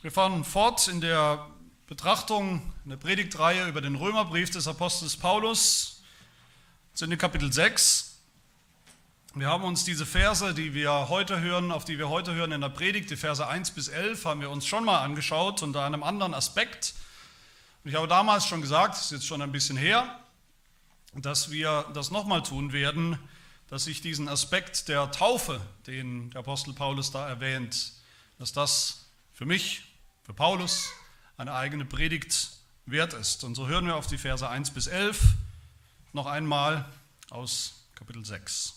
Wir fahren fort in der Betrachtung, in der Predigtreihe über den Römerbrief des Apostels Paulus, sind in Kapitel 6. Wir haben uns diese Verse, die wir heute hören, auf die wir heute hören in der Predigt, die Verse 1 bis 11, haben wir uns schon mal angeschaut unter einem anderen Aspekt. Und ich habe damals schon gesagt, das ist jetzt schon ein bisschen her, dass wir das nochmal tun werden, dass ich diesen Aspekt der Taufe, den der Apostel Paulus da erwähnt, dass das für mich, für Paulus, eine eigene Predigt wert ist. Und so hören wir auf die Verse 1 bis 11 noch einmal aus Kapitel 6.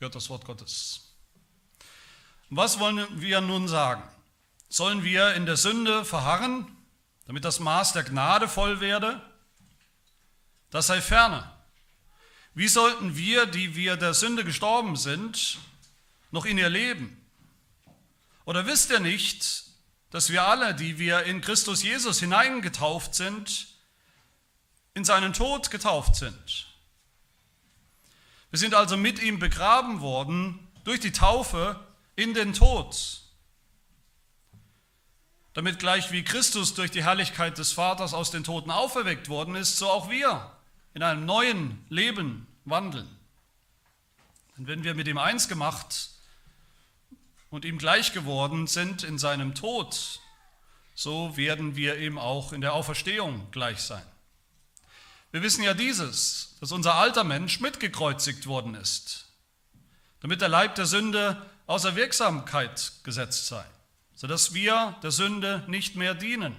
Hört das Wort Gottes. Was wollen wir nun sagen? Sollen wir in der Sünde verharren? damit das Maß der Gnade voll werde? Das sei ferne. Wie sollten wir, die wir der Sünde gestorben sind, noch in ihr leben? Oder wisst ihr nicht, dass wir alle, die wir in Christus Jesus hineingetauft sind, in seinen Tod getauft sind? Wir sind also mit ihm begraben worden durch die Taufe in den Tod damit gleich wie Christus durch die Herrlichkeit des Vaters aus den Toten auferweckt worden ist, so auch wir in einem neuen Leben wandeln. Denn wenn wir mit ihm eins gemacht und ihm gleich geworden sind in seinem Tod, so werden wir ihm auch in der Auferstehung gleich sein. Wir wissen ja dieses, dass unser alter Mensch mitgekreuzigt worden ist, damit der Leib der Sünde außer Wirksamkeit gesetzt sei sodass wir der Sünde nicht mehr dienen.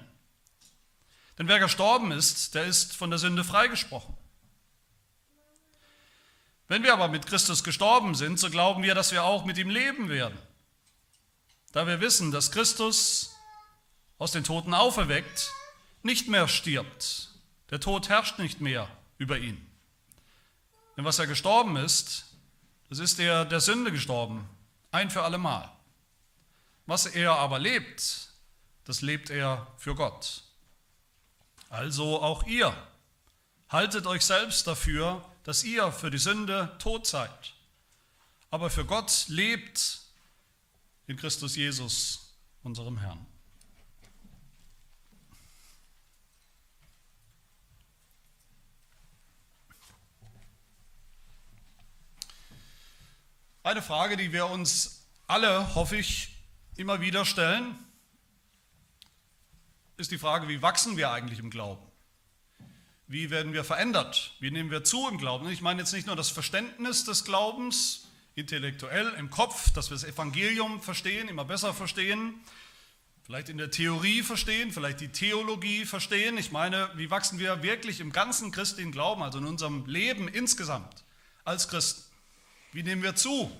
Denn wer gestorben ist, der ist von der Sünde freigesprochen. Wenn wir aber mit Christus gestorben sind, so glauben wir, dass wir auch mit ihm leben werden. Da wir wissen, dass Christus aus den Toten auferweckt, nicht mehr stirbt. Der Tod herrscht nicht mehr über ihn. Denn was er gestorben ist, das ist er der Sünde gestorben, ein für allemal. Was er aber lebt, das lebt er für Gott. Also auch ihr. Haltet euch selbst dafür, dass ihr für die Sünde tot seid, aber für Gott lebt in Christus Jesus, unserem Herrn. Eine Frage, die wir uns alle, hoffe ich, immer wieder stellen, ist die Frage, wie wachsen wir eigentlich im Glauben? Wie werden wir verändert? Wie nehmen wir zu im Glauben? Ich meine jetzt nicht nur das Verständnis des Glaubens, intellektuell im Kopf, dass wir das Evangelium verstehen, immer besser verstehen, vielleicht in der Theorie verstehen, vielleicht die Theologie verstehen. Ich meine, wie wachsen wir wirklich im ganzen christlichen Glauben, also in unserem Leben insgesamt als Christen? Wie nehmen wir zu?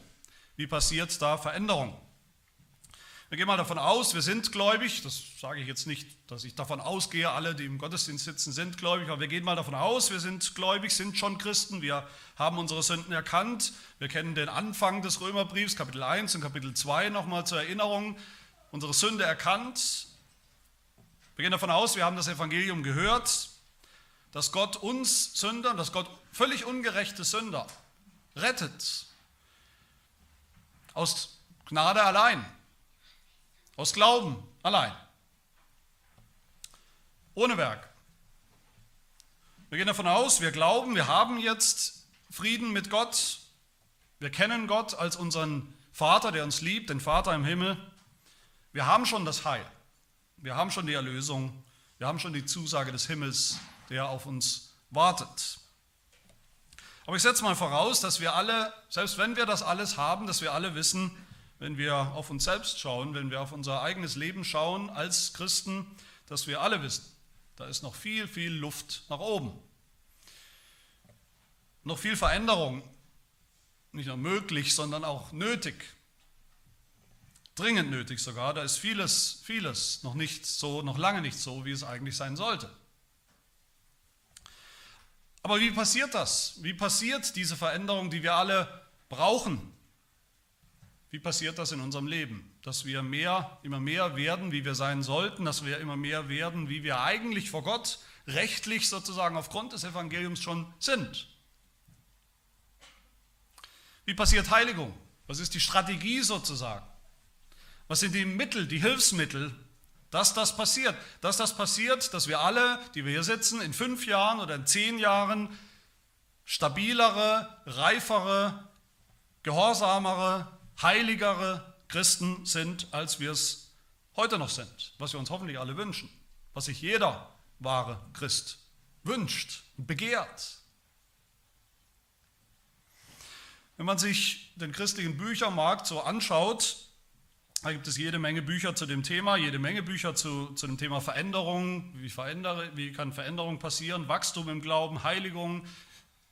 Wie passiert da Veränderung? Wir gehen mal davon aus, wir sind gläubig. Das sage ich jetzt nicht, dass ich davon ausgehe, alle, die im Gottesdienst sitzen, sind gläubig. Aber wir gehen mal davon aus, wir sind gläubig, sind schon Christen. Wir haben unsere Sünden erkannt. Wir kennen den Anfang des Römerbriefs, Kapitel 1 und Kapitel 2 nochmal zur Erinnerung. Unsere Sünde erkannt. Wir gehen davon aus, wir haben das Evangelium gehört, dass Gott uns Sünder, dass Gott völlig ungerechte Sünder rettet. Aus Gnade allein. Aus Glauben allein. Ohne Werk. Wir gehen davon aus, wir glauben, wir haben jetzt Frieden mit Gott. Wir kennen Gott als unseren Vater, der uns liebt, den Vater im Himmel. Wir haben schon das Heil. Wir haben schon die Erlösung. Wir haben schon die Zusage des Himmels, der auf uns wartet. Aber ich setze mal voraus, dass wir alle, selbst wenn wir das alles haben, dass wir alle wissen, wenn wir auf uns selbst schauen, wenn wir auf unser eigenes Leben schauen als Christen, dass wir alle wissen, da ist noch viel, viel Luft nach oben. Noch viel Veränderung, nicht nur möglich, sondern auch nötig. Dringend nötig sogar. Da ist vieles, vieles noch nicht so, noch lange nicht so, wie es eigentlich sein sollte. Aber wie passiert das? Wie passiert diese Veränderung, die wir alle brauchen? Wie passiert das in unserem Leben? Dass wir mehr, immer mehr werden, wie wir sein sollten, dass wir immer mehr werden, wie wir eigentlich vor Gott rechtlich sozusagen aufgrund des Evangeliums schon sind. Wie passiert Heiligung? Was ist die Strategie sozusagen? Was sind die Mittel, die Hilfsmittel, dass das passiert? Dass das passiert, dass wir alle, die wir hier sitzen, in fünf Jahren oder in zehn Jahren stabilere, reifere, gehorsamere, heiligere Christen sind, als wir es heute noch sind, was wir uns hoffentlich alle wünschen, was sich jeder wahre Christ wünscht und begehrt. Wenn man sich den christlichen Büchermarkt so anschaut, da gibt es jede Menge Bücher zu dem Thema, jede Menge Bücher zu, zu dem Thema Veränderung, wie, wie kann Veränderung passieren, Wachstum im Glauben, Heiligung,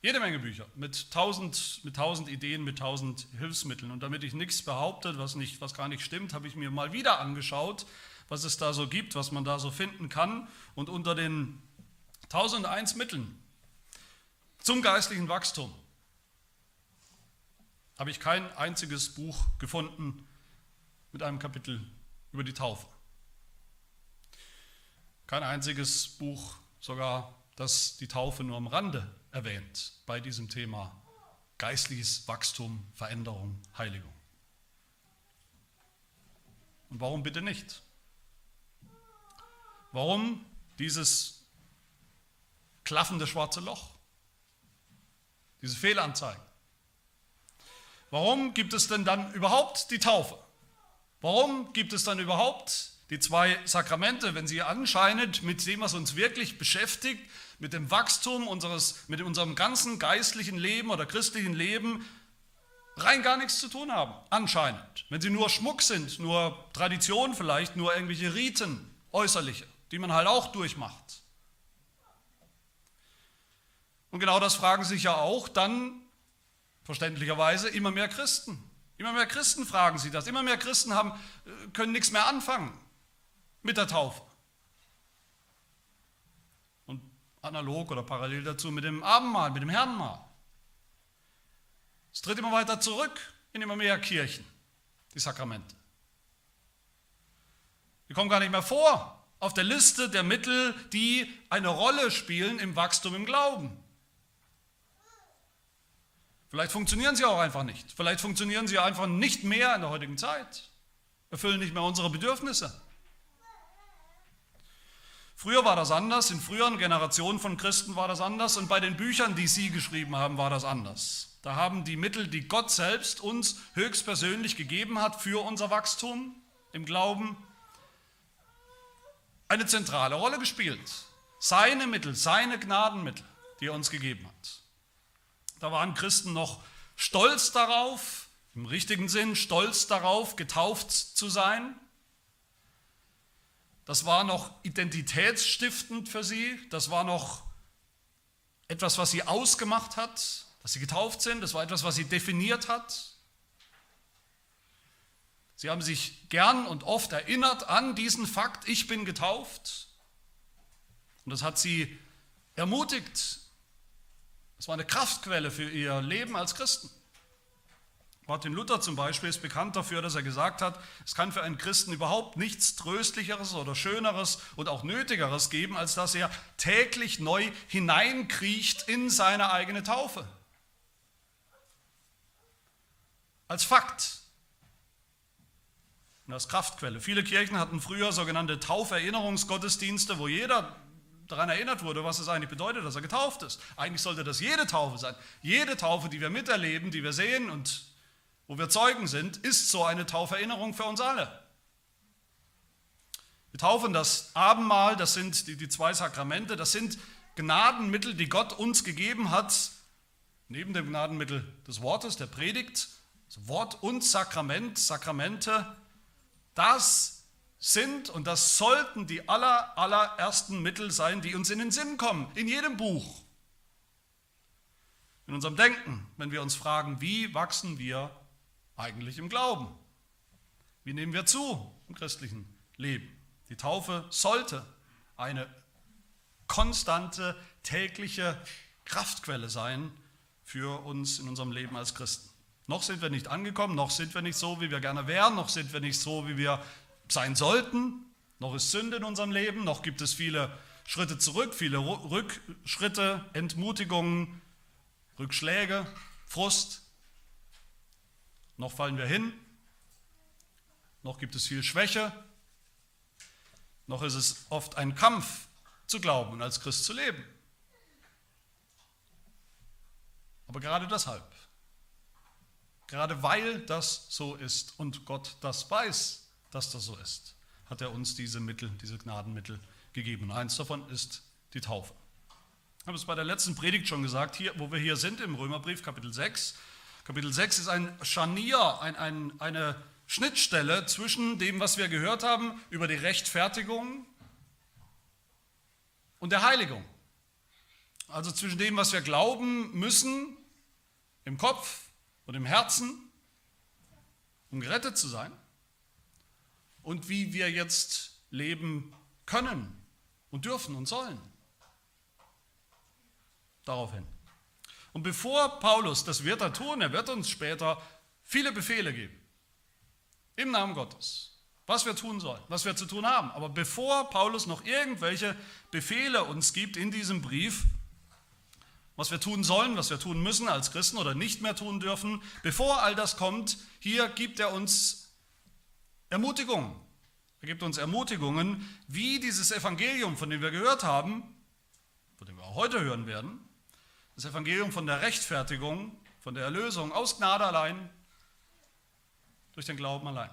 jede Menge Bücher mit tausend, mit tausend Ideen, mit tausend Hilfsmitteln. Und damit ich nichts behaupte, was, nicht, was gar nicht stimmt, habe ich mir mal wieder angeschaut, was es da so gibt, was man da so finden kann. Und unter den 1001 Mitteln zum geistlichen Wachstum habe ich kein einziges Buch gefunden mit einem Kapitel über die Taufe. Kein einziges Buch sogar, das die Taufe nur am Rande erwähnt bei diesem Thema geistliches Wachstum, Veränderung, Heiligung. Und warum bitte nicht? Warum dieses klaffende schwarze Loch? Diese Fehlanzeigen? Warum gibt es denn dann überhaupt die Taufe? Warum gibt es dann überhaupt die zwei Sakramente, wenn sie anscheinend mit dem, was uns wirklich beschäftigt, mit dem Wachstum unseres, mit unserem ganzen geistlichen Leben oder christlichen Leben rein gar nichts zu tun haben, anscheinend. Wenn sie nur Schmuck sind, nur Tradition vielleicht, nur irgendwelche Riten, äußerliche, die man halt auch durchmacht. Und genau das fragen sich ja auch dann verständlicherweise immer mehr Christen. Immer mehr Christen fragen sie das. Immer mehr Christen haben, äh, können nichts mehr anfangen mit der Taufe analog oder parallel dazu mit dem Abendmahl, mit dem Herrenmahl. Es tritt immer weiter zurück in immer mehr Kirchen, die Sakramente. Die kommen gar nicht mehr vor auf der Liste der Mittel, die eine Rolle spielen im Wachstum im Glauben. Vielleicht funktionieren sie auch einfach nicht. Vielleicht funktionieren sie einfach nicht mehr in der heutigen Zeit. Erfüllen nicht mehr unsere Bedürfnisse. Früher war das anders, in früheren Generationen von Christen war das anders und bei den Büchern, die sie geschrieben haben, war das anders. Da haben die Mittel, die Gott selbst uns höchstpersönlich gegeben hat für unser Wachstum im Glauben, eine zentrale Rolle gespielt. Seine Mittel, seine Gnadenmittel, die er uns gegeben hat. Da waren Christen noch stolz darauf, im richtigen Sinn stolz darauf, getauft zu sein, das war noch identitätsstiftend für sie, das war noch etwas, was sie ausgemacht hat, dass sie getauft sind, das war etwas, was sie definiert hat. Sie haben sich gern und oft erinnert an diesen Fakt, ich bin getauft. Und das hat sie ermutigt. Das war eine Kraftquelle für ihr Leben als Christen. Martin Luther zum Beispiel ist bekannt dafür, dass er gesagt hat, es kann für einen Christen überhaupt nichts Tröstlicheres oder Schöneres und auch Nötigeres geben, als dass er täglich neu hineinkriecht in seine eigene Taufe. Als Fakt und als Kraftquelle. Viele Kirchen hatten früher sogenannte Tauferinnerungsgottesdienste, wo jeder daran erinnert wurde, was es eigentlich bedeutet, dass er getauft ist. Eigentlich sollte das jede Taufe sein. Jede Taufe, die wir miterleben, die wir sehen und wo wir Zeugen sind, ist so eine Tauferinnerung für uns alle. Wir taufen das Abendmahl, das sind die, die zwei Sakramente, das sind Gnadenmittel, die Gott uns gegeben hat, neben dem Gnadenmittel des Wortes, der Predigt, also Wort und Sakrament, Sakramente, das sind und das sollten die aller, allerersten Mittel sein, die uns in den Sinn kommen, in jedem Buch. In unserem Denken, wenn wir uns fragen, wie wachsen wir eigentlich im Glauben. Wie nehmen wir zu im christlichen Leben? Die Taufe sollte eine konstante, tägliche Kraftquelle sein für uns in unserem Leben als Christen. Noch sind wir nicht angekommen, noch sind wir nicht so, wie wir gerne wären, noch sind wir nicht so, wie wir sein sollten, noch ist Sünde in unserem Leben, noch gibt es viele Schritte zurück, viele Rückschritte, Entmutigungen, Rückschläge, Frust. Noch fallen wir hin, noch gibt es viel Schwäche, noch ist es oft ein Kampf zu glauben und als Christ zu leben. Aber gerade deshalb, gerade weil das so ist und Gott das weiß, dass das so ist, hat er uns diese Mittel, diese Gnadenmittel gegeben. Und eins davon ist die Taufe. Ich habe es bei der letzten Predigt schon gesagt, hier, wo wir hier sind im Römerbrief, Kapitel 6. Kapitel 6 ist ein Scharnier, ein, ein, eine Schnittstelle zwischen dem, was wir gehört haben über die Rechtfertigung und der Heiligung. Also zwischen dem, was wir glauben müssen im Kopf und im Herzen, um gerettet zu sein, und wie wir jetzt leben können und dürfen und sollen. Daraufhin. Und bevor Paulus, das wird er tun, er wird uns später viele Befehle geben. Im Namen Gottes. Was wir tun sollen, was wir zu tun haben. Aber bevor Paulus noch irgendwelche Befehle uns gibt in diesem Brief, was wir tun sollen, was wir tun müssen als Christen oder nicht mehr tun dürfen, bevor all das kommt, hier gibt er uns Ermutigung. Er gibt uns Ermutigungen, wie dieses Evangelium, von dem wir gehört haben, von dem wir auch heute hören werden, das Evangelium von der Rechtfertigung, von der Erlösung aus Gnade allein, durch den Glauben allein.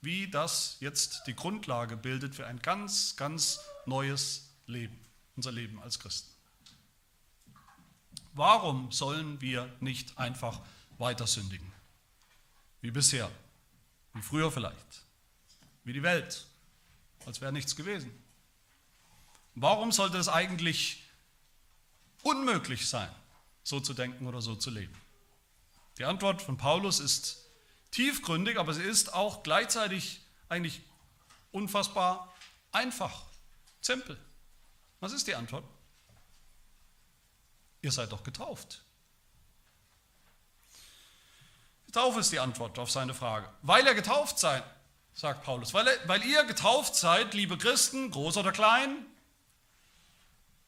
Wie das jetzt die Grundlage bildet für ein ganz, ganz neues Leben, unser Leben als Christen. Warum sollen wir nicht einfach weiter sündigen? Wie bisher, wie früher vielleicht, wie die Welt, als wäre nichts gewesen. Warum sollte es eigentlich unmöglich sein, so zu denken oder so zu leben? Die Antwort von Paulus ist tiefgründig, aber sie ist auch gleichzeitig eigentlich unfassbar einfach, simpel. Was ist die Antwort? Ihr seid doch getauft. Die Taufe ist die Antwort auf seine Frage. Weil er getauft seid, sagt Paulus, weil, weil ihr getauft seid, liebe Christen, groß oder klein,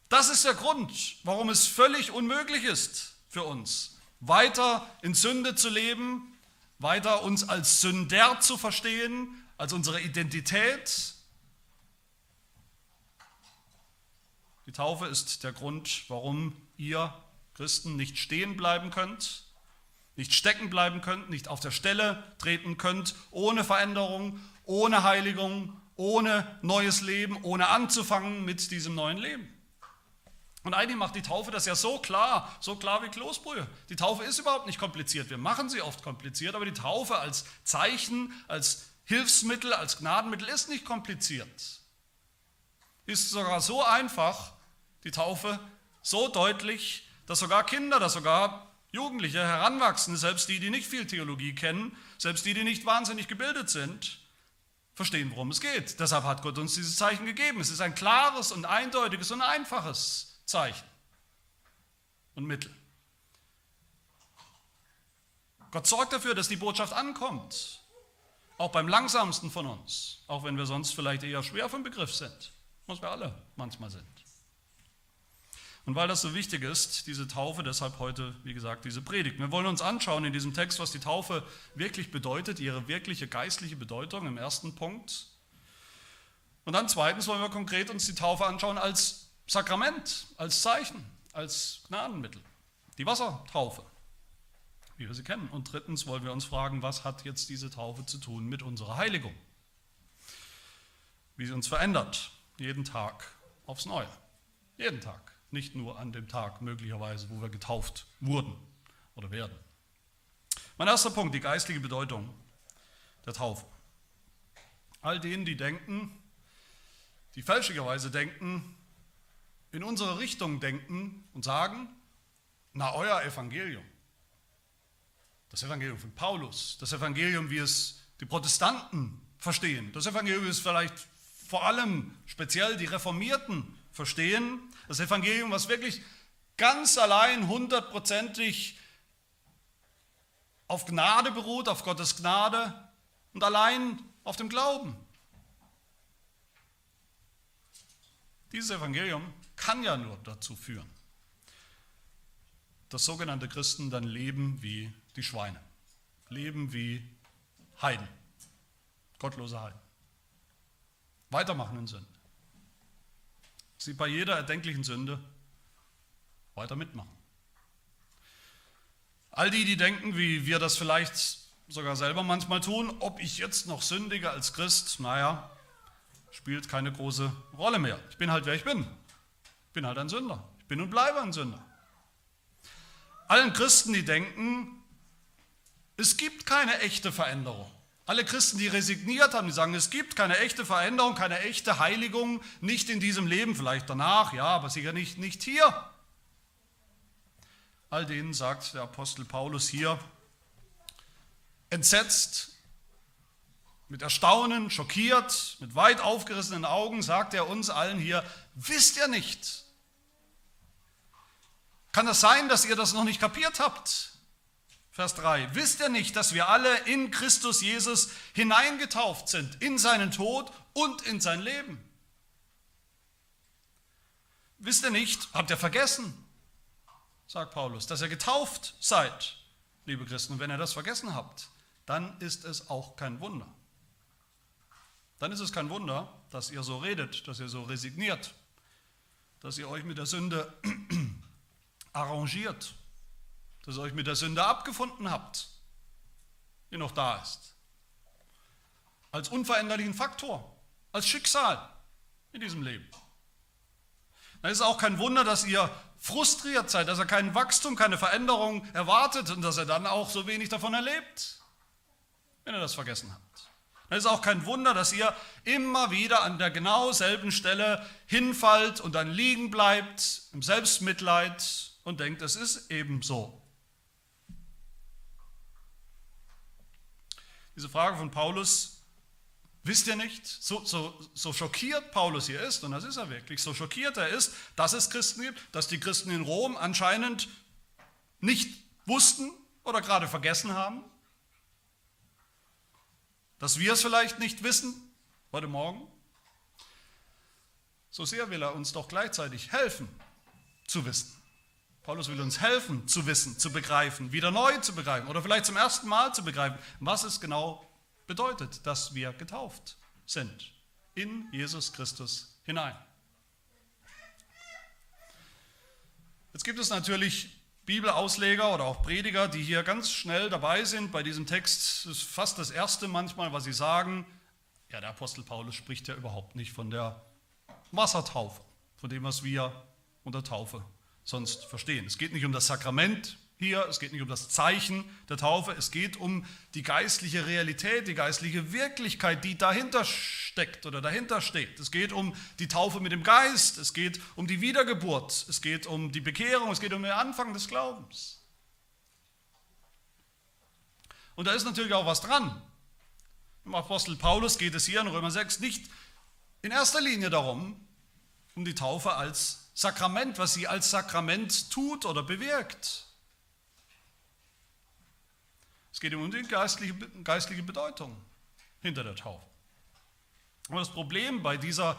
das ist der Grund, warum es völlig unmöglich ist für uns, weiter in Sünde zu leben, weiter uns als Sünder zu verstehen, als unsere Identität. Die Taufe ist der Grund, warum ihr Christen nicht stehen bleiben könnt, nicht stecken bleiben könnt, nicht auf der Stelle treten könnt, ohne Veränderung, ohne Heiligung, ohne neues Leben, ohne anzufangen mit diesem neuen Leben. Und eigentlich macht die Taufe das ja so klar, so klar wie Kloßbrühe. Die Taufe ist überhaupt nicht kompliziert. Wir machen sie oft kompliziert, aber die Taufe als Zeichen, als Hilfsmittel, als Gnadenmittel ist nicht kompliziert. Ist sogar so einfach, die Taufe, so deutlich, dass sogar Kinder, dass sogar Jugendliche, Heranwachsende, selbst die, die nicht viel Theologie kennen, selbst die, die nicht wahnsinnig gebildet sind, verstehen, worum es geht. Deshalb hat Gott uns dieses Zeichen gegeben. Es ist ein klares und eindeutiges und einfaches Zeichen und Mittel. Gott sorgt dafür, dass die Botschaft ankommt, auch beim langsamsten von uns, auch wenn wir sonst vielleicht eher schwer vom Begriff sind, was wir alle manchmal sind. Und weil das so wichtig ist, diese Taufe, deshalb heute, wie gesagt, diese Predigt. Wir wollen uns anschauen in diesem Text, was die Taufe wirklich bedeutet, ihre wirkliche geistliche Bedeutung im ersten Punkt. Und dann zweitens wollen wir konkret uns die Taufe anschauen als Sakrament, als Zeichen, als Gnadenmittel. Die Wassertaufe, wie wir sie kennen. Und drittens wollen wir uns fragen, was hat jetzt diese Taufe zu tun mit unserer Heiligung? Wie sie uns verändert, jeden Tag aufs Neue. Jeden Tag nicht nur an dem Tag möglicherweise, wo wir getauft wurden oder werden. Mein erster Punkt, die geistliche Bedeutung der Taufe. All denen, die denken, die fälschlicherweise denken, in unsere Richtung denken und sagen, na euer Evangelium, das Evangelium von Paulus, das Evangelium, wie es die Protestanten verstehen, das Evangelium, wie es vielleicht vor allem speziell die Reformierten verstehen, das Evangelium, was wirklich ganz allein hundertprozentig auf Gnade beruht, auf Gottes Gnade und allein auf dem Glauben. Dieses Evangelium kann ja nur dazu führen, dass sogenannte Christen dann leben wie die Schweine. leben wie Heiden, gottlose Heiden. Weitermachen in Sünde. Sie bei jeder erdenklichen Sünde weiter mitmachen. All die, die denken, wie wir das vielleicht sogar selber manchmal tun, ob ich jetzt noch sündige als Christ, naja, spielt keine große Rolle mehr. Ich bin halt, wer ich bin. Ich bin halt ein Sünder. Ich bin und bleibe ein Sünder. Allen Christen, die denken, es gibt keine echte Veränderung. Alle Christen, die resigniert haben, die sagen, es gibt keine echte Veränderung, keine echte Heiligung, nicht in diesem Leben, vielleicht danach, ja, aber sicher nicht, nicht hier. All denen sagt der Apostel Paulus hier, entsetzt, mit Erstaunen, schockiert, mit weit aufgerissenen Augen sagt er uns allen hier, wisst ihr nicht? Kann das sein, dass ihr das noch nicht kapiert habt? Vers 3. Wisst ihr nicht, dass wir alle in Christus Jesus hineingetauft sind, in seinen Tod und in sein Leben? Wisst ihr nicht, habt ihr vergessen, sagt Paulus, dass ihr getauft seid, liebe Christen. Und wenn ihr das vergessen habt, dann ist es auch kein Wunder. Dann ist es kein Wunder, dass ihr so redet, dass ihr so resigniert, dass ihr euch mit der Sünde arrangiert, dass ihr euch mit der Sünde abgefunden habt, die noch da ist. Als unveränderlichen Faktor, als Schicksal in diesem Leben. Dann ist es auch kein Wunder, dass ihr frustriert seid, dass ihr kein Wachstum, keine Veränderung erwartet und dass ihr dann auch so wenig davon erlebt wenn ihr das vergessen habt. Dann ist auch kein Wunder, dass ihr immer wieder an der genau selben Stelle hinfallt und dann liegen bleibt im Selbstmitleid und denkt, es ist eben so. Diese Frage von Paulus, wisst ihr nicht, so, so, so schockiert Paulus hier ist, und das ist er wirklich, so schockiert er ist, dass es Christen gibt, dass die Christen in Rom anscheinend nicht wussten oder gerade vergessen haben, dass wir es vielleicht nicht wissen heute Morgen. So sehr will er uns doch gleichzeitig helfen zu wissen. Paulus will uns helfen zu wissen, zu begreifen, wieder neu zu begreifen oder vielleicht zum ersten Mal zu begreifen, was es genau bedeutet, dass wir getauft sind in Jesus Christus hinein. Jetzt gibt es natürlich Bibelausleger oder auch Prediger, die hier ganz schnell dabei sind bei diesem Text, das ist fast das erste manchmal, was sie sagen, ja, der Apostel Paulus spricht ja überhaupt nicht von der Wassertaufe, von dem, was wir unter Taufe sonst verstehen. Es geht nicht um das Sakrament, hier, es geht nicht um das Zeichen der Taufe, es geht um die geistliche Realität, die geistliche Wirklichkeit, die dahinter steckt oder dahinter steht. Es geht um die Taufe mit dem Geist, es geht um die Wiedergeburt, es geht um die Bekehrung, es geht um den Anfang des Glaubens. Und da ist natürlich auch was dran. Im Apostel Paulus geht es hier in Römer 6 nicht in erster Linie darum, um die Taufe als Sakrament, was sie als Sakrament tut oder bewirkt. Es geht um die geistliche, geistliche Bedeutung hinter der Taufe. Und das Problem bei dieser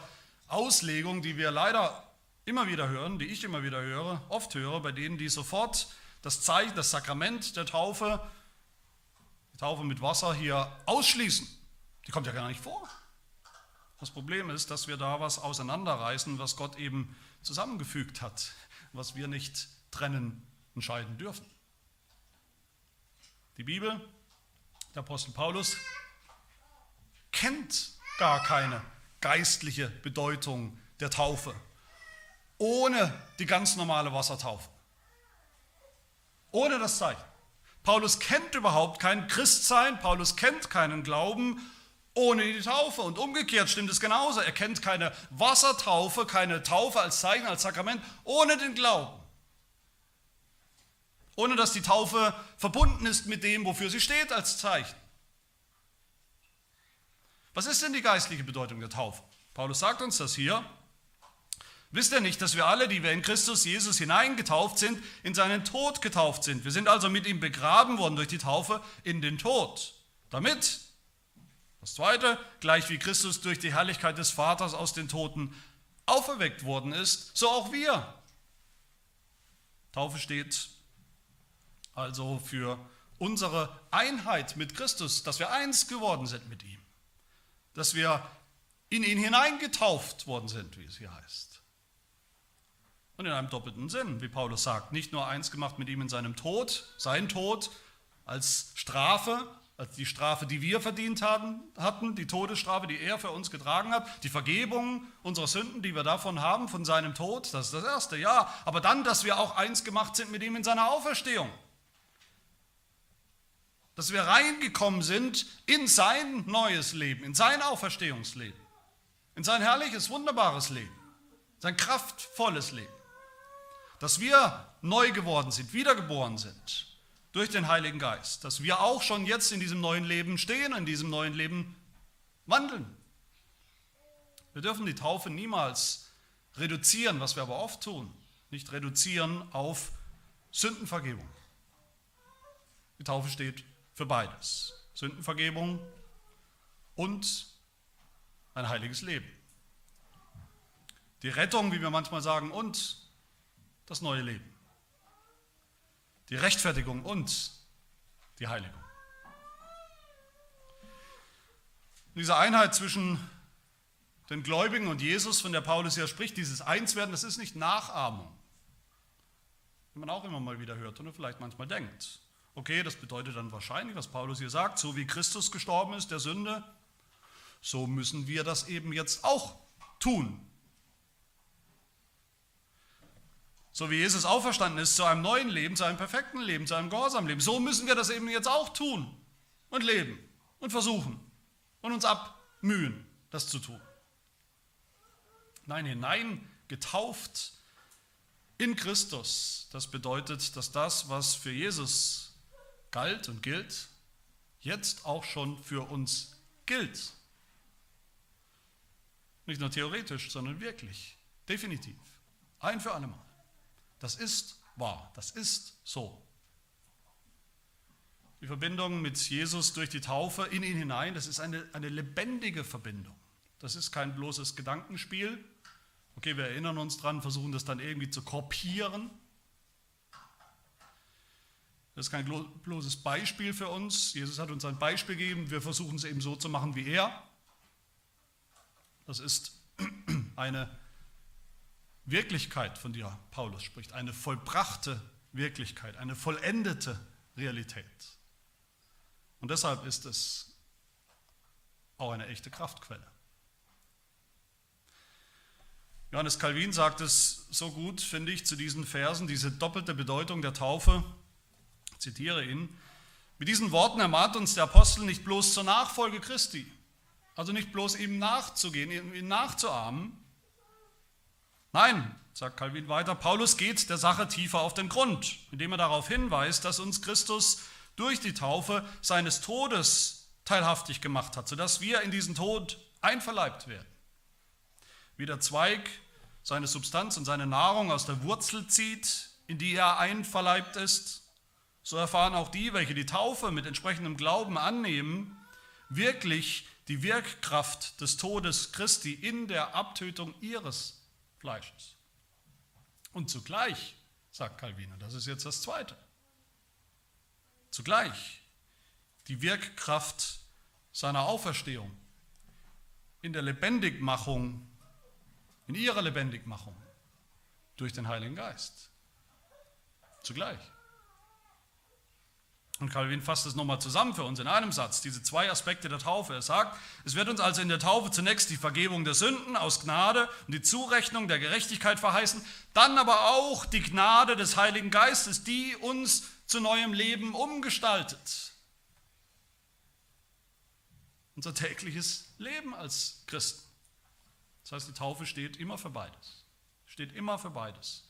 Auslegung, die wir leider immer wieder hören, die ich immer wieder höre, oft höre, bei denen, die sofort das Zeichen, das Sakrament der Taufe, die Taufe mit Wasser hier ausschließen, die kommt ja gar nicht vor. Das Problem ist, dass wir da was auseinanderreißen, was Gott eben zusammengefügt hat, was wir nicht trennen und scheiden dürfen. Die Bibel, der Apostel Paulus, kennt gar keine geistliche Bedeutung der Taufe ohne die ganz normale Wassertaufe. Ohne das Zeichen. Paulus kennt überhaupt kein Christsein, Paulus kennt keinen Glauben ohne die Taufe. Und umgekehrt stimmt es genauso. Er kennt keine Wassertaufe, keine Taufe als Zeichen, als Sakrament ohne den Glauben ohne dass die Taufe verbunden ist mit dem, wofür sie steht als Zeichen. Was ist denn die geistliche Bedeutung der Taufe? Paulus sagt uns das hier. Wisst ihr nicht, dass wir alle, die wir in Christus Jesus hineingetauft sind, in seinen Tod getauft sind? Wir sind also mit ihm begraben worden durch die Taufe in den Tod. Damit, das zweite, gleich wie Christus durch die Herrlichkeit des Vaters aus den Toten auferweckt worden ist, so auch wir. Taufe steht also für unsere Einheit mit Christus, dass wir eins geworden sind mit ihm, dass wir in ihn hineingetauft worden sind, wie es hier heißt. Und in einem doppelten Sinn, wie Paulus sagt, nicht nur eins gemacht mit ihm in seinem Tod, sein Tod als Strafe, als die Strafe, die wir verdient hatten, hatten, die Todesstrafe, die er für uns getragen hat, die Vergebung unserer Sünden, die wir davon haben, von seinem Tod, das ist das Erste, ja. Aber dann, dass wir auch eins gemacht sind mit ihm in seiner Auferstehung. Dass wir reingekommen sind in sein neues Leben, in sein Auferstehungsleben, in sein herrliches, wunderbares Leben, sein kraftvolles Leben. Dass wir neu geworden sind, wiedergeboren sind durch den Heiligen Geist. Dass wir auch schon jetzt in diesem neuen Leben stehen, in diesem neuen Leben wandeln. Wir dürfen die Taufe niemals reduzieren, was wir aber oft tun. Nicht reduzieren auf Sündenvergebung. Die Taufe steht für beides. Sündenvergebung und ein heiliges Leben. Die Rettung, wie wir manchmal sagen, und das neue Leben. Die Rechtfertigung und die Heiligung. Diese Einheit zwischen den Gläubigen und Jesus, von der Paulus hier spricht, dieses Einswerden, das ist nicht Nachahmung. Wie man auch immer mal wieder hört oder vielleicht manchmal denkt. Okay, das bedeutet dann wahrscheinlich, was Paulus hier sagt, so wie Christus gestorben ist, der Sünde, so müssen wir das eben jetzt auch tun. So wie Jesus auferstanden ist zu einem neuen Leben, zu einem perfekten Leben, zu einem gehorsamen Leben, so müssen wir das eben jetzt auch tun und leben und versuchen und uns abmühen, das zu tun. Nein, hinein getauft in Christus, das bedeutet, dass das, was für Jesus galt und gilt, jetzt auch schon für uns gilt. Nicht nur theoretisch, sondern wirklich, definitiv, ein für allemal. Das ist wahr, das ist so. Die Verbindung mit Jesus durch die Taufe in ihn hinein, das ist eine, eine lebendige Verbindung. Das ist kein bloßes Gedankenspiel. Okay, wir erinnern uns dran, versuchen das dann irgendwie zu kopieren. Das ist kein bloßes Beispiel für uns. Jesus hat uns ein Beispiel gegeben. Wir versuchen es eben so zu machen wie er. Das ist eine Wirklichkeit, von der Paulus spricht. Eine vollbrachte Wirklichkeit, eine vollendete Realität. Und deshalb ist es auch eine echte Kraftquelle. Johannes Calvin sagt es so gut, finde ich, zu diesen Versen, diese doppelte Bedeutung der Taufe zitiere ihn, mit diesen Worten ermahnt uns der Apostel nicht bloß zur Nachfolge Christi, also nicht bloß ihm nachzugehen, ihm nachzuahmen. Nein, sagt Calvin weiter, Paulus geht der Sache tiefer auf den Grund, indem er darauf hinweist, dass uns Christus durch die Taufe seines Todes teilhaftig gemacht hat, sodass wir in diesen Tod einverleibt werden. Wie der Zweig seine Substanz und seine Nahrung aus der Wurzel zieht, in die er einverleibt ist, so erfahren auch die, welche die Taufe mit entsprechendem Glauben annehmen, wirklich die Wirkkraft des Todes Christi in der Abtötung ihres Fleisches. Und zugleich, sagt Calvin, das ist jetzt das Zweite, zugleich die Wirkkraft seiner Auferstehung in der Lebendigmachung, in ihrer Lebendigmachung durch den Heiligen Geist. Zugleich. Und Calvin fasst es nochmal zusammen für uns in einem Satz, diese zwei Aspekte der Taufe. Er sagt, es wird uns also in der Taufe zunächst die Vergebung der Sünden aus Gnade und die Zurechnung der Gerechtigkeit verheißen, dann aber auch die Gnade des Heiligen Geistes, die uns zu neuem Leben umgestaltet. Unser tägliches Leben als Christen. Das heißt, die Taufe steht immer für beides. Steht immer für beides.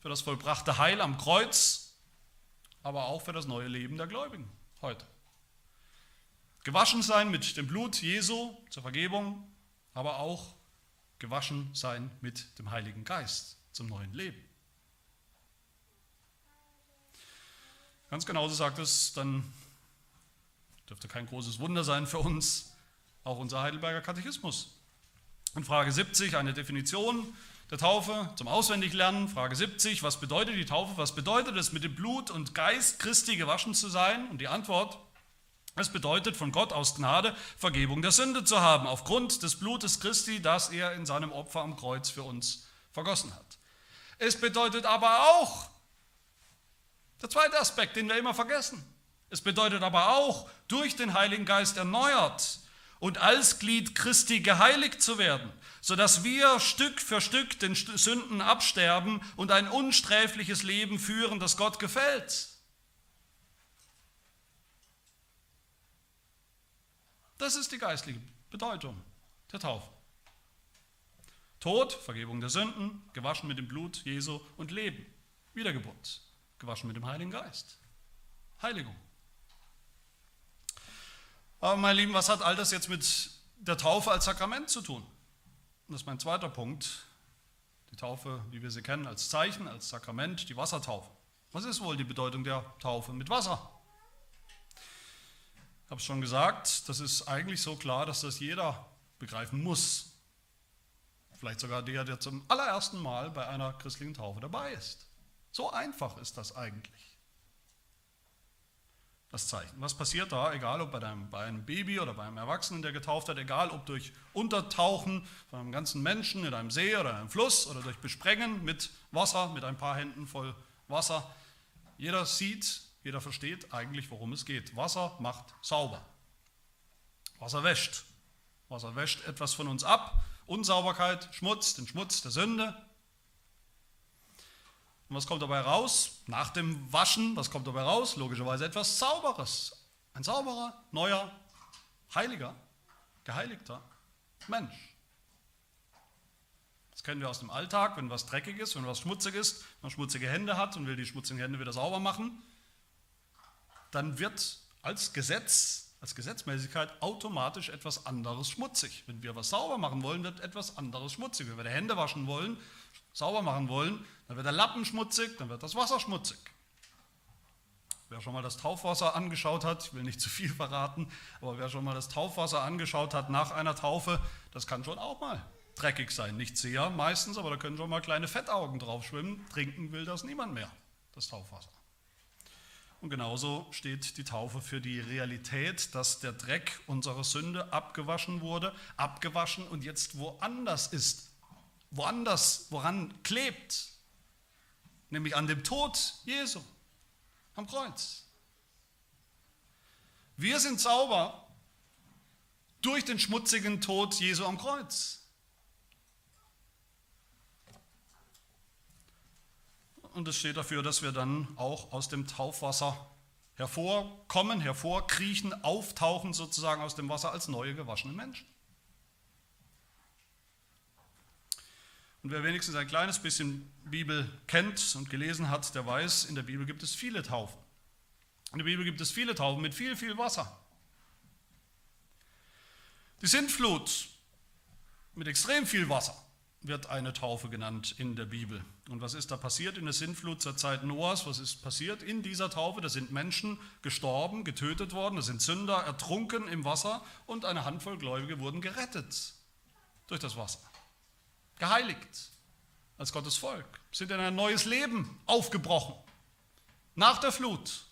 Für das vollbrachte Heil am Kreuz aber auch für das neue Leben der Gläubigen heute. Gewaschen sein mit dem Blut Jesu zur Vergebung, aber auch gewaschen sein mit dem Heiligen Geist zum neuen Leben. Ganz genauso sagt es dann, dürfte kein großes Wunder sein für uns, auch unser Heidelberger Katechismus. In Frage 70 eine Definition der Taufe zum Auswendiglernen, Frage 70, was bedeutet die Taufe? Was bedeutet es, mit dem Blut und Geist Christi gewaschen zu sein? Und die Antwort, es bedeutet von Gott aus Gnade Vergebung der Sünde zu haben, aufgrund des Blutes Christi, das er in seinem Opfer am Kreuz für uns vergossen hat. Es bedeutet aber auch, der zweite Aspekt, den wir immer vergessen, es bedeutet aber auch, durch den Heiligen Geist erneuert und als Glied Christi geheiligt zu werden sodass wir Stück für Stück den Sünden absterben und ein unsträfliches Leben führen, das Gott gefällt. Das ist die geistliche Bedeutung der Taufe. Tod, Vergebung der Sünden, gewaschen mit dem Blut Jesu und Leben, Wiedergeburt, gewaschen mit dem Heiligen Geist, Heiligung. Aber meine Lieben, was hat all das jetzt mit der Taufe als Sakrament zu tun? Und das ist mein zweiter Punkt. Die Taufe, wie wir sie kennen, als Zeichen, als Sakrament, die Wassertaufe. Was ist wohl die Bedeutung der Taufe mit Wasser? Ich habe es schon gesagt, das ist eigentlich so klar, dass das jeder begreifen muss. Vielleicht sogar der, der zum allerersten Mal bei einer christlichen Taufe dabei ist. So einfach ist das eigentlich das Zeichen. Was passiert da, egal ob bei, deinem, bei einem Baby oder bei einem Erwachsenen, der getauft hat, egal ob durch Untertauchen von einem ganzen Menschen in einem See oder einem Fluss oder durch Besprengen mit Wasser, mit ein paar Händen voll Wasser. Jeder sieht, jeder versteht eigentlich, worum es geht. Wasser macht sauber. Wasser wäscht. Wasser wäscht etwas von uns ab. Unsauberkeit, Schmutz, den Schmutz der Sünde, und was kommt dabei raus? Nach dem Waschen, was kommt dabei raus? Logischerweise etwas Sauberes. Ein sauberer, neuer, heiliger, geheiligter Mensch. Das kennen wir aus dem Alltag, wenn was dreckig ist, wenn was schmutzig ist, wenn man schmutzige Hände hat und will die schmutzigen Hände wieder sauber machen, dann wird als Gesetz, als Gesetzmäßigkeit automatisch etwas anderes schmutzig. Wenn wir was sauber machen wollen, wird etwas anderes schmutzig. Wenn wir die Hände waschen wollen, sauber machen wollen, dann wird der Lappen schmutzig, dann wird das Wasser schmutzig. Wer schon mal das Taufwasser angeschaut hat, ich will nicht zu viel verraten, aber wer schon mal das Taufwasser angeschaut hat nach einer Taufe, das kann schon auch mal dreckig sein. Nicht sehr meistens, aber da können schon mal kleine Fettaugen drauf schwimmen. Trinken will das niemand mehr, das Taufwasser. Und genauso steht die Taufe für die Realität, dass der Dreck unserer Sünde abgewaschen wurde, abgewaschen und jetzt woanders ist, woanders, woran klebt, nämlich an dem Tod Jesu am Kreuz. Wir sind sauber durch den schmutzigen Tod Jesu am Kreuz. Und es steht dafür, dass wir dann auch aus dem Taufwasser hervorkommen, hervorkriechen, auftauchen sozusagen aus dem Wasser als neue gewaschene Menschen. Und wer wenigstens ein kleines bisschen Bibel kennt und gelesen hat, der weiß, in der Bibel gibt es viele Taufen. In der Bibel gibt es viele Taufen mit viel, viel Wasser. Die Sintflut mit extrem viel Wasser wird eine Taufe genannt in der Bibel. Und was ist da passiert in der Sintflut zur Zeit Noahs? Was ist passiert in dieser Taufe? Da sind Menschen gestorben, getötet worden, da sind Sünder ertrunken im Wasser und eine Handvoll Gläubige wurden gerettet durch das Wasser geheiligt als Gottes Volk, sind in ein neues Leben aufgebrochen. Nach der Flut.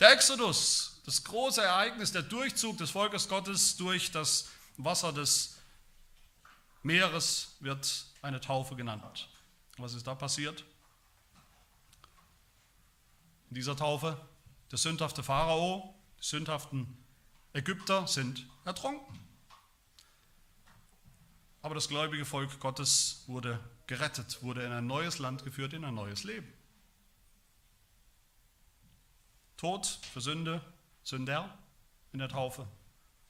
Der Exodus, das große Ereignis, der Durchzug des Volkes Gottes durch das Wasser des Meeres wird eine Taufe genannt. Was ist da passiert? In dieser Taufe, der sündhafte Pharao, die sündhaften Ägypter sind ertrunken. Aber das gläubige Volk Gottes wurde gerettet, wurde in ein neues Land geführt, in ein neues Leben. Tod für Sünde, Sünder in der Taufe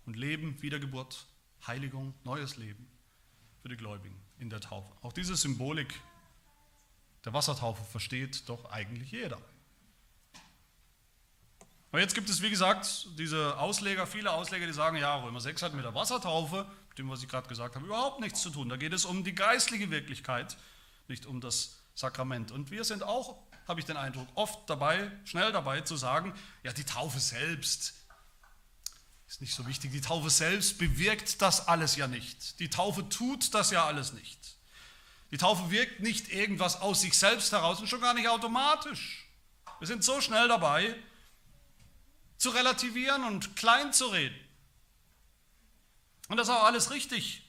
und Leben, Wiedergeburt, Heiligung, neues Leben für die Gläubigen in der Taufe. Auch diese Symbolik der Wassertaufe versteht doch eigentlich jeder. Aber jetzt gibt es, wie gesagt, diese Ausleger, viele Ausleger, die sagen, ja, Römer 6 hat mit der Wassertaufe dem, was ich gerade gesagt habe, überhaupt nichts zu tun. Da geht es um die geistliche Wirklichkeit, nicht um das Sakrament. Und wir sind auch, habe ich den Eindruck, oft dabei, schnell dabei zu sagen, ja, die Taufe selbst Ist nicht so wichtig. Die Taufe selbst bewirkt das alles ja nicht. Die Taufe tut das ja alles nicht. Die Taufe wirkt nicht irgendwas aus sich selbst heraus und schon gar nicht automatisch. Wir sind so schnell dabei, zu relativieren und klein zu reden. Und das ist auch alles richtig,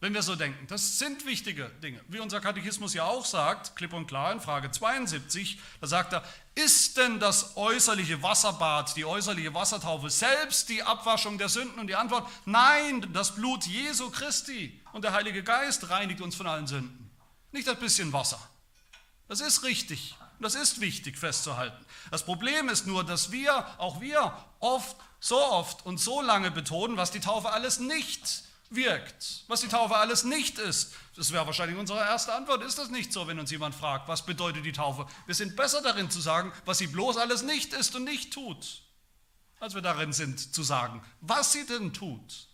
wenn wir so denken. Das sind wichtige Dinge. Wie unser Katechismus ja auch sagt, klipp und klar in Frage 72, da sagt er, ist denn das äußerliche Wasserbad, die äußerliche Wassertaufe selbst die Abwaschung der Sünden? Und die Antwort, nein, das Blut Jesu Christi und der Heilige Geist reinigt uns von allen Sünden. Nicht ein bisschen Wasser. Das ist richtig das ist wichtig festzuhalten. Das Problem ist nur, dass wir, auch wir, oft, so oft und so lange betonen, was die Taufe alles nicht wirkt, was die Taufe alles nicht ist. Das wäre wahrscheinlich unsere erste Antwort. Ist das nicht so, wenn uns jemand fragt, was bedeutet die Taufe? Wir sind besser darin zu sagen, was sie bloß alles nicht ist und nicht tut, als wir darin sind zu sagen, was sie denn tut.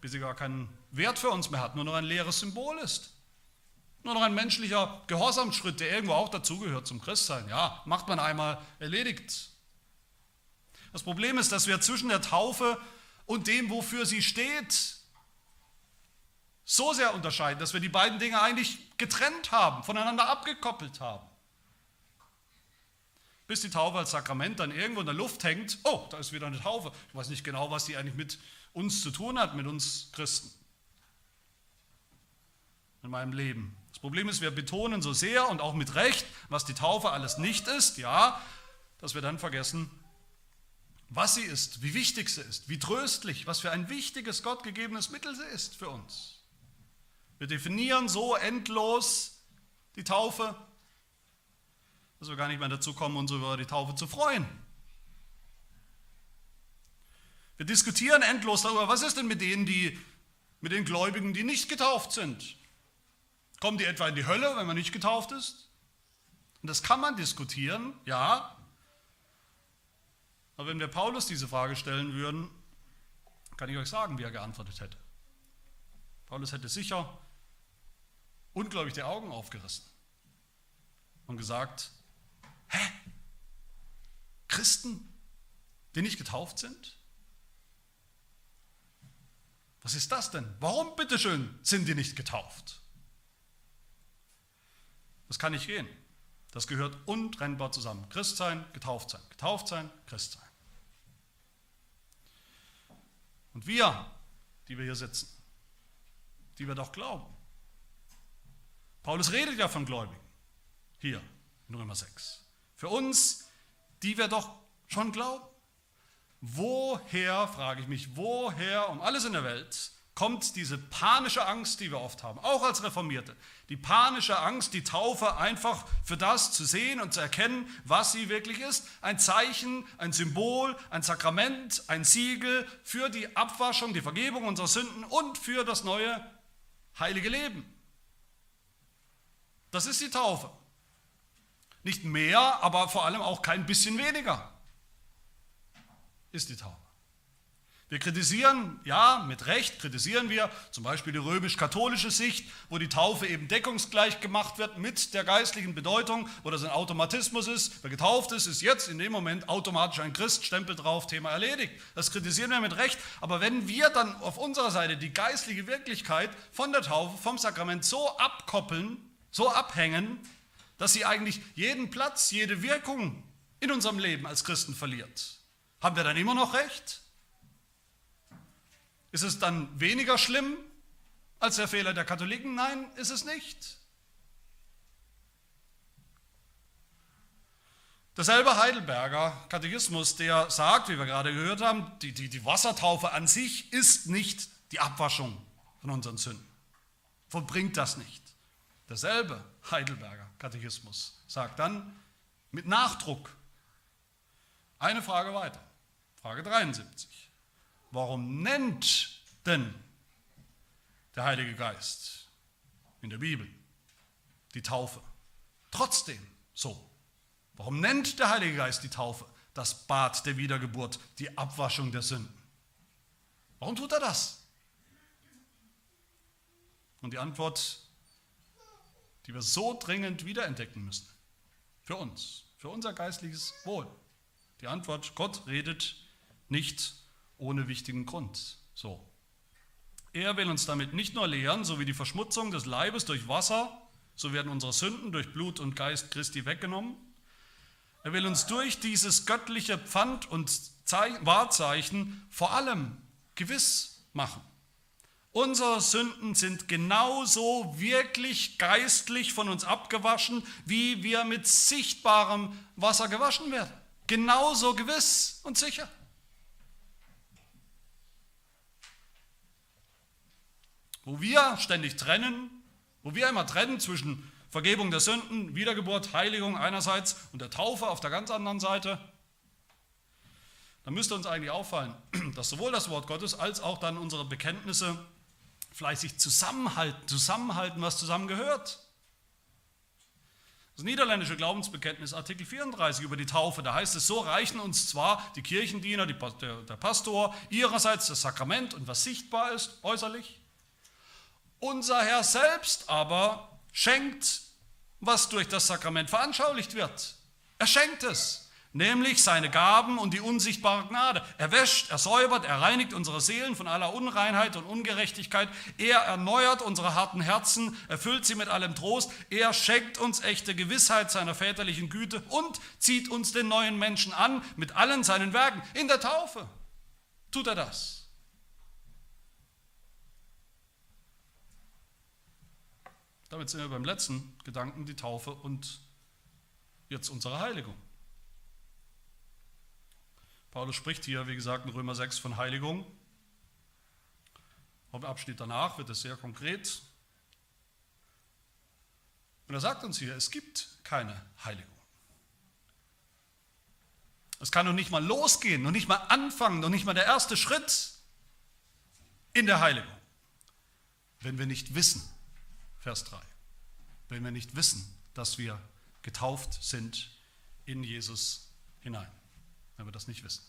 Bis sie gar keinen Wert für uns mehr hat, nur noch ein leeres Symbol ist. Nur noch ein menschlicher Gehorsamsschritt, der irgendwo auch dazugehört zum Christsein. Ja, macht man einmal erledigt. Das Problem ist, dass wir zwischen der Taufe und dem, wofür sie steht, so sehr unterscheiden, dass wir die beiden Dinge eigentlich getrennt haben, voneinander abgekoppelt haben. Bis die Taufe als Sakrament dann irgendwo in der Luft hängt, oh, da ist wieder eine Taufe. Ich weiß nicht genau, was die eigentlich mit uns zu tun hat, mit uns Christen. In meinem Leben. Problem ist, wir betonen so sehr und auch mit Recht, was die Taufe alles nicht ist, ja, dass wir dann vergessen, was sie ist, wie wichtig sie ist, wie tröstlich, was für ein wichtiges gottgegebenes Mittel sie ist für uns. Wir definieren so endlos die Taufe, dass wir gar nicht mehr dazu kommen, uns über die Taufe zu freuen. Wir diskutieren endlos darüber, was ist denn mit denen, die, mit den Gläubigen, die nicht getauft sind? Kommen die etwa in die Hölle, wenn man nicht getauft ist? Und das kann man diskutieren, ja, aber wenn wir Paulus diese Frage stellen würden, kann ich euch sagen, wie er geantwortet hätte. Paulus hätte sicher unglaublich die Augen aufgerissen und gesagt, hä? Christen, die nicht getauft sind? Was ist das denn? Warum bitteschön sind die nicht getauft? Das kann nicht gehen. Das gehört untrennbar zusammen. Christsein, getauft sein, getauft sein, Christsein. Und wir, die wir hier sitzen, die wir doch glauben. Paulus redet ja von Gläubigen, hier in Römer 6. Für uns, die wir doch schon glauben. Woher, frage ich mich, woher um alles in der Welt kommt diese panische Angst, die wir oft haben, auch als Reformierte. Die panische Angst, die Taufe einfach für das zu sehen und zu erkennen, was sie wirklich ist. Ein Zeichen, ein Symbol, ein Sakrament, ein Siegel für die Abwaschung, die Vergebung unserer Sünden und für das neue heilige Leben. Das ist die Taufe. Nicht mehr, aber vor allem auch kein bisschen weniger ist die Taufe. Wir kritisieren, ja, mit Recht kritisieren wir zum Beispiel die römisch-katholische Sicht, wo die Taufe eben deckungsgleich gemacht wird mit der geistlichen Bedeutung, wo das ein Automatismus ist. Wer getauft ist, ist jetzt in dem Moment automatisch ein Christ, Stempel drauf, Thema erledigt. Das kritisieren wir mit Recht. Aber wenn wir dann auf unserer Seite die geistliche Wirklichkeit von der Taufe, vom Sakrament so abkoppeln, so abhängen, dass sie eigentlich jeden Platz, jede Wirkung in unserem Leben als Christen verliert, haben wir dann immer noch Recht? Ist es dann weniger schlimm als der Fehler der Katholiken? Nein, ist es nicht. Derselbe Heidelberger Katechismus, der sagt, wie wir gerade gehört haben, die, die, die Wassertaufe an sich ist nicht die Abwaschung von unseren Sünden. Vollbringt das nicht. Derselbe Heidelberger Katechismus sagt dann mit Nachdruck eine Frage weiter. Frage 73. Warum nennt denn der Heilige Geist in der Bibel die Taufe trotzdem so? Warum nennt der Heilige Geist die Taufe das Bad der Wiedergeburt, die Abwaschung der Sünden? Warum tut er das? Und die Antwort, die wir so dringend wiederentdecken müssen, für uns, für unser geistliches Wohl, Die Antwort, Gott redet nicht ohne wichtigen Grund. So. Er will uns damit nicht nur lehren, so wie die Verschmutzung des Leibes durch Wasser, so werden unsere Sünden durch Blut und Geist Christi weggenommen. Er will uns durch dieses göttliche Pfand und Wahrzeichen vor allem gewiss machen. Unsere Sünden sind genauso wirklich geistlich von uns abgewaschen, wie wir mit sichtbarem Wasser gewaschen werden. Genauso gewiss und sicher. Wo wir ständig trennen, wo wir immer trennen zwischen Vergebung der Sünden, Wiedergeburt, Heiligung einerseits und der Taufe auf der ganz anderen Seite, dann müsste uns eigentlich auffallen, dass sowohl das Wort Gottes als auch dann unsere Bekenntnisse fleißig zusammenhalten, zusammenhalten, was zusammengehört. Das niederländische Glaubensbekenntnis, Artikel 34 über die Taufe, da heißt es, so reichen uns zwar die Kirchendiener, die, der, der Pastor, ihrerseits das Sakrament und was sichtbar ist, äußerlich. Unser Herr selbst aber schenkt, was durch das Sakrament veranschaulicht wird. Er schenkt es nämlich seine Gaben und die unsichtbare Gnade. Er wäscht, er säubert, er reinigt unsere Seelen von aller Unreinheit und Ungerechtigkeit. Er erneuert unsere harten Herzen, erfüllt sie mit allem Trost. Er schenkt uns echte Gewissheit seiner väterlichen Güte und zieht uns den neuen Menschen an mit allen seinen Werken. In der Taufe tut er das. Damit sind wir beim letzten Gedanken, die Taufe und jetzt unsere Heiligung. Paulus spricht hier, wie gesagt, in Römer 6 von Heiligung. Im Abschnitt danach wird es sehr konkret. Und er sagt uns hier, es gibt keine Heiligung. Es kann noch nicht mal losgehen, noch nicht mal anfangen, noch nicht mal der erste Schritt in der Heiligung, wenn wir nicht wissen, Vers 3, wenn wir nicht wissen, dass wir getauft sind in Jesus hinein wenn wir das nicht wissen.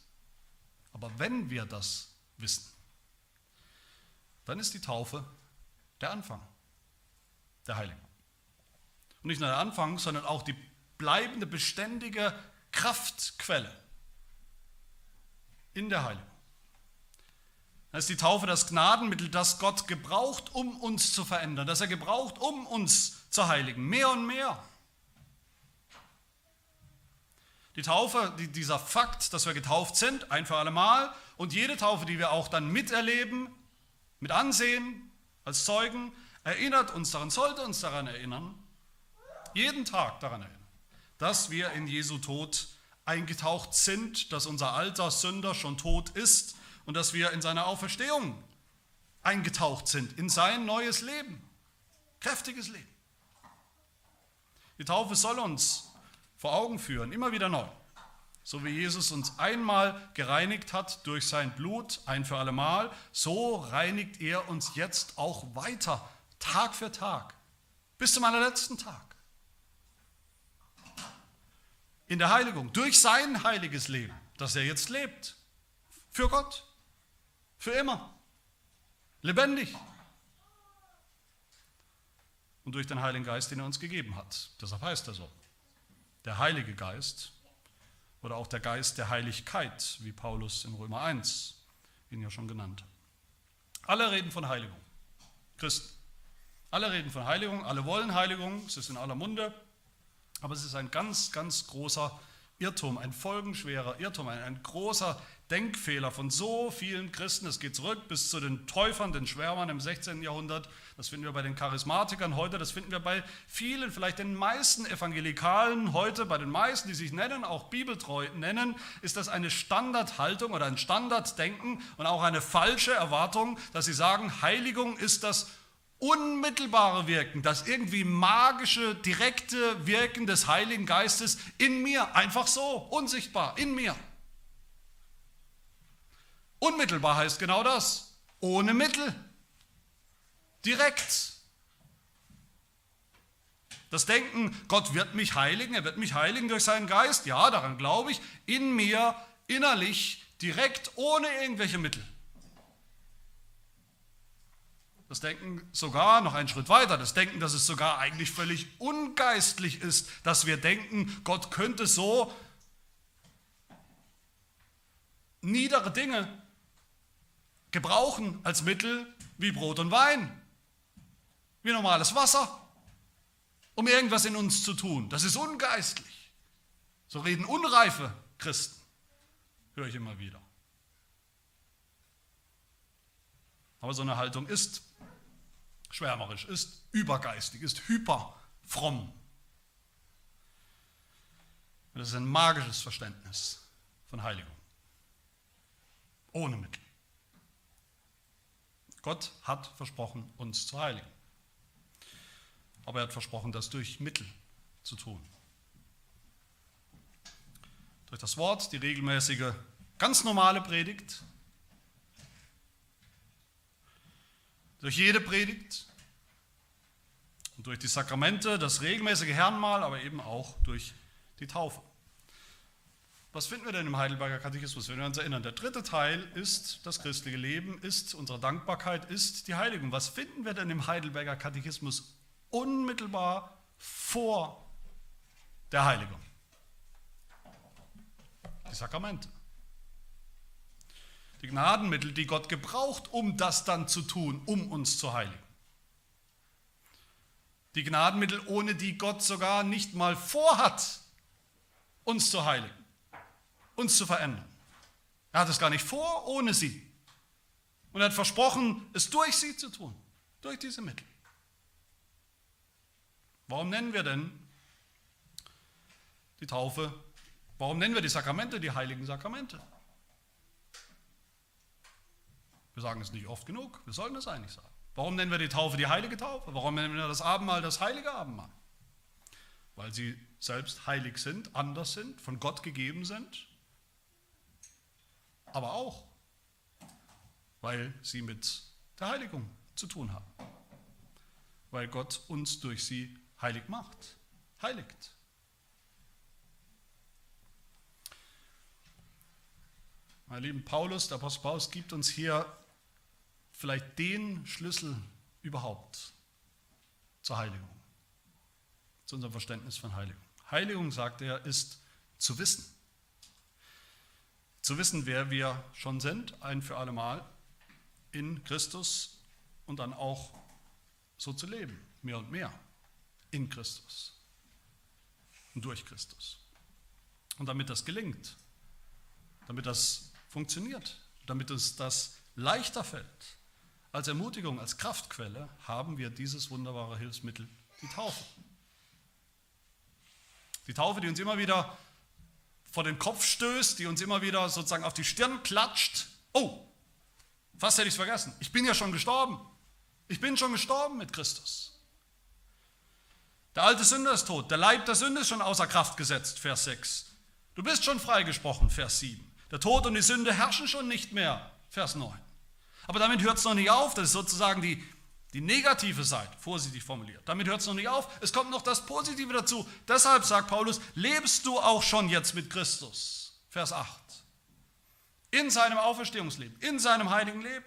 Aber wenn wir das wissen, dann ist die Taufe der Anfang der Heiligung. Und nicht nur der Anfang, sondern auch die bleibende, beständige Kraftquelle in der Heiligung. Ist die Taufe das Gnadenmittel, das Gott gebraucht, um uns zu verändern, das er gebraucht, um uns zu heiligen, mehr und mehr. Die Taufe, dieser Fakt, dass wir getauft sind, ein für alle Mal, und jede Taufe, die wir auch dann miterleben, mit ansehen, als Zeugen, erinnert uns daran, sollte uns daran erinnern, jeden Tag daran erinnern, dass wir in Jesu Tod eingetaucht sind, dass unser alter Sünder schon tot ist und dass wir in seine Auferstehung eingetaucht sind, in sein neues Leben, kräftiges Leben. Die Taufe soll uns vor Augen führen, immer wieder neu. So wie Jesus uns einmal gereinigt hat durch sein Blut, ein für allemal, so reinigt er uns jetzt auch weiter, Tag für Tag, bis zum allerletzten Tag. In der Heiligung, durch sein heiliges Leben, das er jetzt lebt, für Gott, für immer, lebendig. Und durch den Heiligen Geist, den er uns gegeben hat. Deshalb heißt er so der Heilige Geist oder auch der Geist der Heiligkeit, wie Paulus in Römer 1 ihn ja schon genannt hat. Alle reden von Heiligung. Christen. Alle reden von Heiligung, alle wollen Heiligung, es ist in aller Munde, aber es ist ein ganz, ganz großer Irrtum, ein folgenschwerer Irrtum, ein, ein großer Denkfehler von so vielen Christen. Es geht zurück bis zu den Täufern, den Schwärmern im 16. Jahrhundert. Das finden wir bei den Charismatikern heute. Das finden wir bei vielen, vielleicht den meisten Evangelikalen heute, bei den meisten, die sich nennen, auch bibeltreu nennen, ist das eine Standardhaltung oder ein Standarddenken und auch eine falsche Erwartung, dass sie sagen, Heiligung ist das unmittelbare Wirken, das irgendwie magische, direkte Wirken des Heiligen Geistes in mir, einfach so, unsichtbar, in mir. Unmittelbar heißt genau das. Ohne Mittel. Direkt. Das Denken, Gott wird mich heiligen, er wird mich heiligen durch seinen Geist, ja, daran glaube ich, in mir, innerlich, direkt, ohne irgendwelche Mittel. Das Denken sogar noch einen Schritt weiter, das Denken, dass es sogar eigentlich völlig ungeistlich ist, dass wir denken, Gott könnte so niedere Dinge gebrauchen als Mittel wie Brot und Wein, wie normales Wasser, um irgendwas in uns zu tun. Das ist ungeistlich. So reden unreife Christen, höre ich immer wieder. Aber so eine Haltung ist schwärmerisch, ist übergeistig, ist hyperfromm. Das ist ein magisches Verständnis von Heiligung. Ohne Mittel. Gott hat versprochen, uns zu heiligen. Aber er hat versprochen, das durch Mittel zu tun. Durch das Wort, die regelmäßige, ganz normale Predigt, durch jede Predigt und durch die Sakramente, das regelmäßige Herrenmahl, aber eben auch durch die Taufe. Was finden wir denn im Heidelberger Katechismus, wenn wir uns erinnern? Der dritte Teil ist das christliche Leben, ist unsere Dankbarkeit, ist die Heiligung. Was finden wir denn im Heidelberger Katechismus unmittelbar vor der Heiligung? Die Sakramente. Die Gnadenmittel, die Gott gebraucht, um das dann zu tun, um uns zu heiligen. Die Gnadenmittel, ohne die Gott sogar nicht mal vorhat, uns zu heiligen uns zu verändern. Er hat es gar nicht vor ohne sie. Und er hat versprochen, es durch sie zu tun, durch diese Mittel. Warum nennen wir denn die Taufe, warum nennen wir die Sakramente die heiligen Sakramente? Wir sagen es nicht oft genug, wir sollten es eigentlich sagen. Warum nennen wir die Taufe die heilige Taufe? Warum nennen wir das Abendmahl das heilige Abendmahl? Weil sie selbst heilig sind, anders sind, von Gott gegeben sind aber auch, weil sie mit der Heiligung zu tun haben. Weil Gott uns durch sie heilig macht, heiligt. Mein lieben Paulus, der Apostel Paulus gibt uns hier vielleicht den Schlüssel überhaupt zur Heiligung, zu unserem Verständnis von Heiligung. Heiligung, sagt er, ist zu wissen zu wissen, wer wir schon sind, ein für alle Mal in Christus und dann auch so zu leben, mehr und mehr in Christus und durch Christus. Und damit das gelingt, damit das funktioniert, damit uns das leichter fällt, als Ermutigung, als Kraftquelle, haben wir dieses wunderbare Hilfsmittel, die Taufe. Die Taufe, die uns immer wieder vor den Kopf stößt, die uns immer wieder sozusagen auf die Stirn klatscht. Oh, fast hätte ich es vergessen. Ich bin ja schon gestorben. Ich bin schon gestorben mit Christus. Der alte Sünder ist tot. Der Leib der Sünde ist schon außer Kraft gesetzt, Vers 6. Du bist schon freigesprochen, Vers 7. Der Tod und die Sünde herrschen schon nicht mehr, Vers 9. Aber damit hört es noch nicht auf. Das ist sozusagen die, die negative Seite, vorsichtig formuliert. Damit hört es noch nicht auf. Es kommt noch das Positive dazu. Deshalb sagt Paulus, lebst du auch schon jetzt mit Christus. Vers 8. In seinem Auferstehungsleben, in seinem heiligen Leben.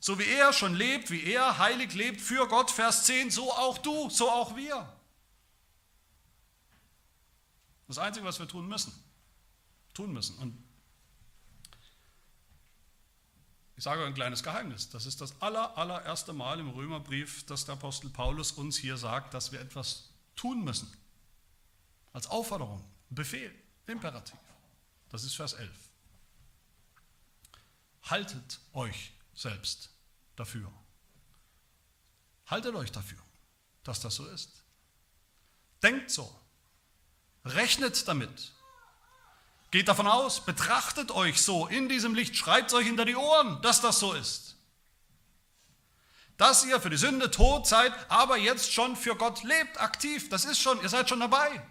So wie er schon lebt, wie er heilig lebt für Gott, Vers 10, so auch du, so auch wir. Das Einzige, was wir tun müssen, tun müssen. Und Ich sage ein kleines Geheimnis. Das ist das aller, allererste Mal im Römerbrief, dass der Apostel Paulus uns hier sagt, dass wir etwas tun müssen. Als Aufforderung, Befehl, Imperativ. Das ist Vers 11. Haltet euch selbst dafür. Haltet euch dafür, dass das so ist. Denkt so. Rechnet damit. Geht davon aus, betrachtet euch so in diesem Licht, schreibt es euch hinter die Ohren, dass das so ist. Dass ihr für die Sünde tot seid, aber jetzt schon für Gott lebt, aktiv. Das ist schon, ihr seid schon dabei.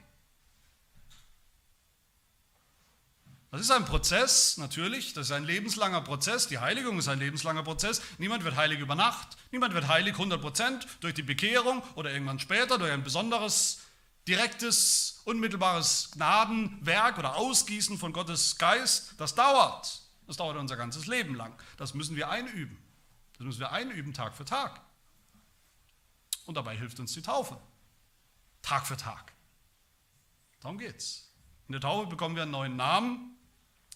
Das ist ein Prozess, natürlich, das ist ein lebenslanger Prozess. Die Heiligung ist ein lebenslanger Prozess. Niemand wird heilig über Nacht, niemand wird heilig 100% durch die Bekehrung oder irgendwann später durch ein besonderes direktes, unmittelbares Gnadenwerk oder Ausgießen von Gottes Geist, das dauert. Das dauert unser ganzes Leben lang. Das müssen wir einüben. Das müssen wir einüben Tag für Tag. Und dabei hilft uns die Taufe. Tag für Tag. Darum geht's. In der Taufe bekommen wir einen neuen Namen.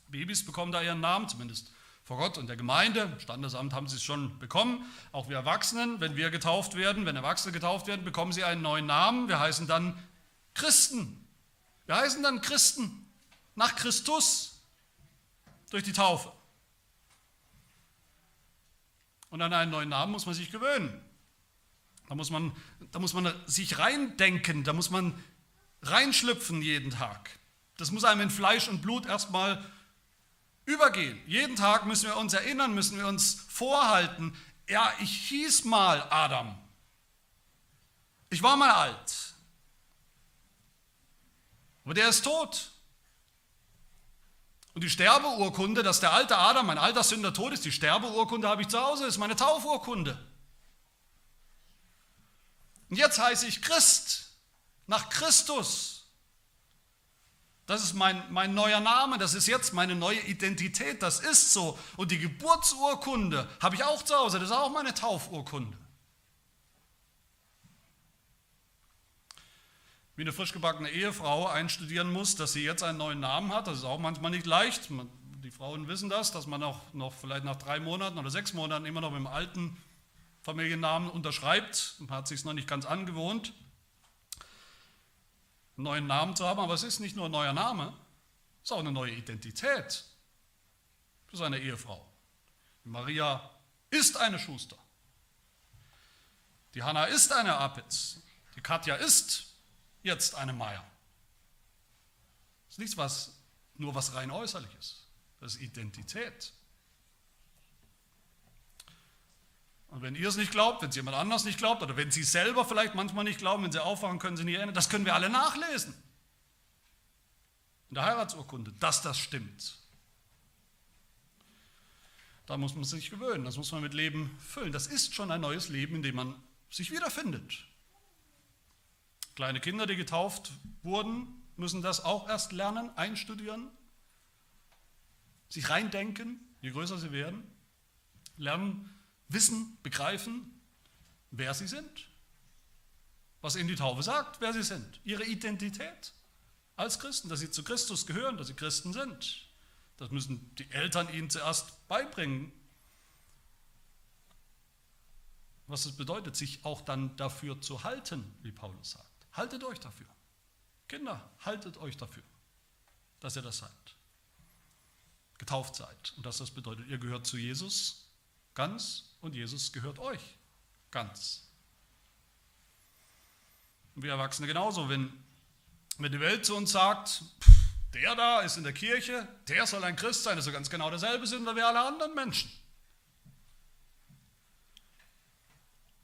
Babys bekommen da ihren Namen, zumindest vor Gott und der Gemeinde. Im Standesamt haben sie es schon bekommen. Auch wir Erwachsenen, wenn wir getauft werden, wenn Erwachsene getauft werden, bekommen sie einen neuen Namen. Wir heißen dann Christen. Wir heißen dann Christen nach Christus durch die Taufe. Und an einen neuen Namen muss man sich gewöhnen. Da muss man, da muss man sich reindenken, da muss man reinschlüpfen jeden Tag. Das muss einem in Fleisch und Blut erstmal übergehen. Jeden Tag müssen wir uns erinnern, müssen wir uns vorhalten, ja, ich hieß mal Adam. Ich war mal alt. Aber der ist tot. Und die Sterbeurkunde, dass der alte Adam, mein alter Sünder tot ist, die Sterbeurkunde habe ich zu Hause, ist meine Taufurkunde. Und jetzt heiße ich Christ, nach Christus. Das ist mein, mein neuer Name, das ist jetzt meine neue Identität, das ist so. Und die Geburtsurkunde habe ich auch zu Hause, das ist auch meine Taufurkunde. Wie eine frisch gebackene Ehefrau einstudieren muss, dass sie jetzt einen neuen Namen hat, das ist auch manchmal nicht leicht. Die Frauen wissen das, dass man auch noch vielleicht nach drei Monaten oder sechs Monaten immer noch mit dem alten Familiennamen unterschreibt. Man hat sich es noch nicht ganz angewohnt einen neuen Namen zu haben, aber es ist nicht nur ein neuer Name, es ist auch eine neue Identität für seine Ehefrau. Die Maria ist eine Schuster. Die Hanna ist eine Apitz. Die Katja ist jetzt eine Meier. Das ist nichts, was nur was rein äußerlich ist. Das ist Identität. Und wenn ihr es nicht glaubt, wenn es jemand anders nicht glaubt oder wenn sie selber vielleicht manchmal nicht glauben, wenn sie aufwachen, können sie nicht erinnern, das können wir alle nachlesen. In der Heiratsurkunde, dass das stimmt. Da muss man sich gewöhnen, das muss man mit Leben füllen. Das ist schon ein neues Leben, in dem man sich wiederfindet. Kleine Kinder, die getauft wurden, müssen das auch erst lernen, einstudieren, sich reindenken, je größer sie werden, lernen, wissen, begreifen, wer sie sind. Was ihnen die Taufe sagt, wer sie sind. Ihre Identität als Christen, dass sie zu Christus gehören, dass sie Christen sind. Das müssen die Eltern ihnen zuerst beibringen. Was es bedeutet, sich auch dann dafür zu halten, wie Paulus sagt. Haltet euch dafür. Kinder, haltet euch dafür, dass ihr das seid. Getauft seid. Und dass das bedeutet, ihr gehört zu Jesus ganz und Jesus gehört euch ganz. Und wir Erwachsene genauso, wenn, wenn die Welt zu uns sagt, der da ist in der Kirche, der soll ein Christ sein, das ist ganz genau dasselbe sind wie alle anderen Menschen.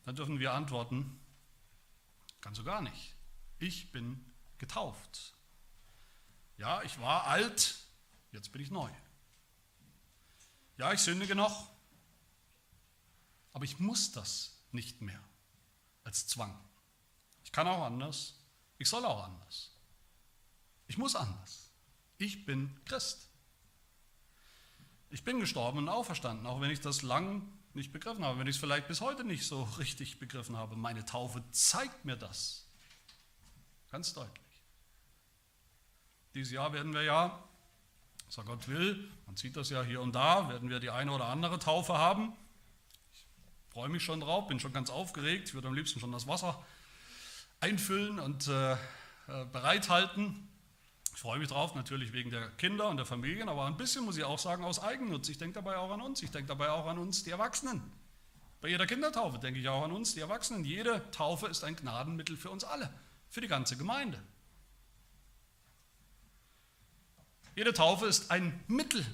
Dann dürfen wir antworten, ganz so gar nicht. Ich bin getauft. Ja, ich war alt, jetzt bin ich neu. Ja, ich sündige noch, aber ich muss das nicht mehr als Zwang. Ich kann auch anders. Ich soll auch anders. Ich muss anders. Ich bin Christ. Ich bin gestorben und auferstanden, auch wenn ich das lang nicht begriffen habe, wenn ich es vielleicht bis heute nicht so richtig begriffen habe. Meine Taufe zeigt mir das. Ganz deutlich. Dieses Jahr werden wir ja, so Gott will, man sieht das ja hier und da, werden wir die eine oder andere Taufe haben freue mich schon drauf, bin schon ganz aufgeregt. Ich würde am liebsten schon das Wasser einfüllen und äh, äh, bereithalten. Ich freue mich drauf, natürlich wegen der Kinder und der Familien, aber ein bisschen muss ich auch sagen, aus Eigennutz. Ich denke dabei auch an uns. Ich denke dabei auch an uns, die Erwachsenen. Bei jeder Kindertaufe denke ich auch an uns, die Erwachsenen. Jede Taufe ist ein Gnadenmittel für uns alle, für die ganze Gemeinde. Jede Taufe ist ein Mittel,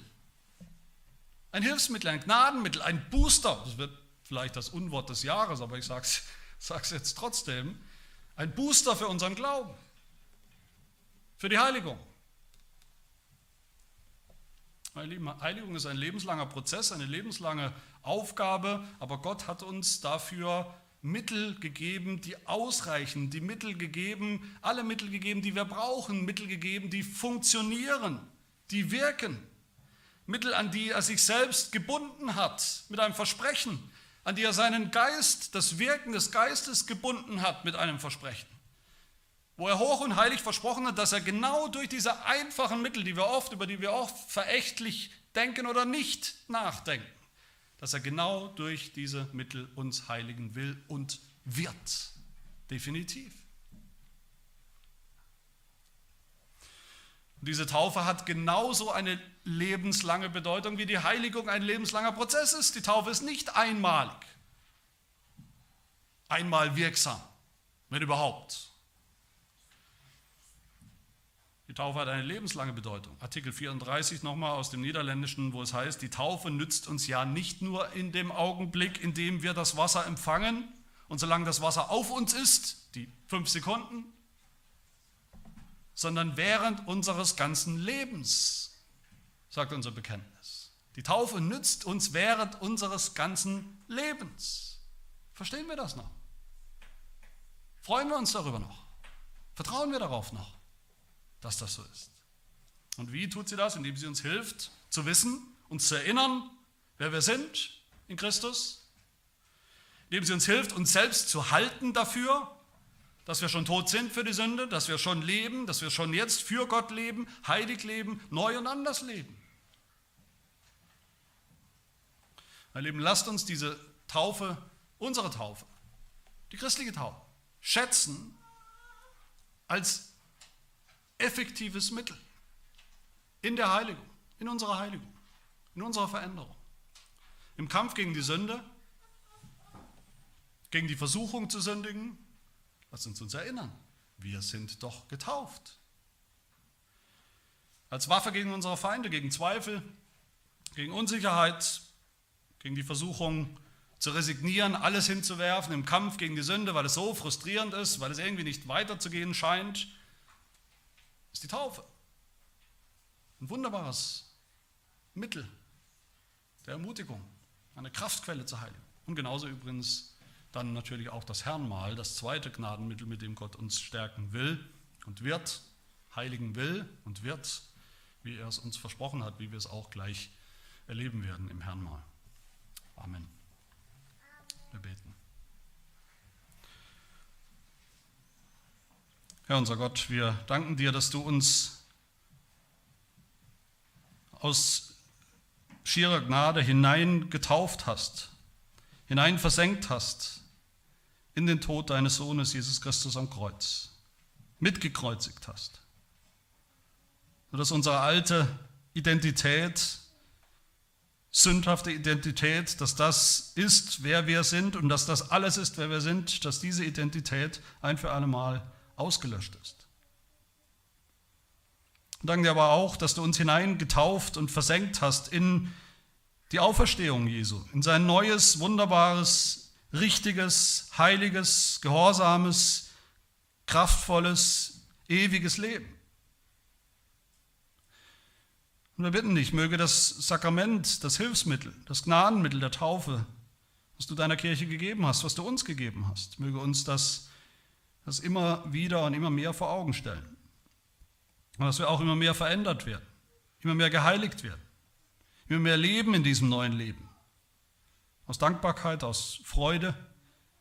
ein Hilfsmittel, ein Gnadenmittel, ein Booster. Das wird vielleicht das Unwort des Jahres, aber ich sage es jetzt trotzdem, ein Booster für unseren Glauben, für die Heiligung. Meine Lieben, Heiligung ist ein lebenslanger Prozess, eine lebenslange Aufgabe, aber Gott hat uns dafür Mittel gegeben, die ausreichen, die Mittel gegeben, alle Mittel gegeben, die wir brauchen, Mittel gegeben, die funktionieren, die wirken. Mittel, an die er sich selbst gebunden hat, mit einem Versprechen, an die er seinen Geist, das Wirken des Geistes gebunden hat mit einem Versprechen. wo er hoch und heilig versprochen hat, dass er genau durch diese einfachen Mittel, die wir oft, über die wir oft verächtlich denken oder nicht nachdenken, dass er genau durch diese Mittel uns heiligen will und wird. Definitiv. Und diese Taufe hat genauso eine lebenslange Bedeutung, wie die Heiligung ein lebenslanger Prozess ist. Die Taufe ist nicht einmalig, einmal wirksam, wenn überhaupt. Die Taufe hat eine lebenslange Bedeutung. Artikel 34 nochmal aus dem Niederländischen, wo es heißt, die Taufe nützt uns ja nicht nur in dem Augenblick, in dem wir das Wasser empfangen und solange das Wasser auf uns ist, die fünf Sekunden, sondern während unseres ganzen Lebens, sagt unser Bekenntnis. Die Taufe nützt uns während unseres ganzen Lebens. Verstehen wir das noch? Freuen wir uns darüber noch? Vertrauen wir darauf noch, dass das so ist? Und wie tut sie das? Indem sie uns hilft zu wissen, uns zu erinnern, wer wir sind in Christus. Indem sie uns hilft, uns selbst zu halten dafür, dass wir schon tot sind für die Sünde, dass wir schon leben, dass wir schon jetzt für Gott leben, heilig leben, neu und anders leben. Mein Lieben, lasst uns diese Taufe, unsere Taufe, die christliche Taufe, schätzen als effektives Mittel in der Heiligung, in unserer Heiligung, in unserer Veränderung. Im Kampf gegen die Sünde, gegen die Versuchung zu sündigen, Lass uns uns erinnern, wir sind doch getauft. Als Waffe gegen unsere Feinde, gegen Zweifel, gegen Unsicherheit, gegen die Versuchung zu resignieren, alles hinzuwerfen im Kampf gegen die Sünde, weil es so frustrierend ist, weil es irgendwie nicht weiterzugehen scheint, ist die Taufe. Ein wunderbares Mittel der Ermutigung, eine Kraftquelle zur Heiligung. Und genauso übrigens dann natürlich auch das Herrnmal, das zweite Gnadenmittel, mit dem Gott uns stärken will und wird, heiligen will und wird, wie er es uns versprochen hat, wie wir es auch gleich erleben werden im Herrnmal. Amen. Wir beten. Herr unser Gott, wir danken dir, dass du uns aus schierer Gnade hinein getauft hast hinein versenkt hast in den Tod deines Sohnes Jesus Christus am Kreuz, mitgekreuzigt hast. Sodass unsere alte Identität, sündhafte Identität, dass das ist, wer wir sind und dass das alles ist, wer wir sind, dass diese Identität ein für alle Mal ausgelöscht ist. Danke dir aber auch, dass du uns hineingetauft und versenkt hast in die Auferstehung Jesu, in sein neues, wunderbares, richtiges, heiliges, gehorsames, kraftvolles, ewiges Leben. Und wir bitten dich, möge das Sakrament, das Hilfsmittel, das Gnadenmittel der Taufe, was du deiner Kirche gegeben hast, was du uns gegeben hast, möge uns das, das immer wieder und immer mehr vor Augen stellen. Und dass wir auch immer mehr verändert werden, immer mehr geheiligt werden wir mehr leben in diesem neuen Leben. Aus Dankbarkeit, aus Freude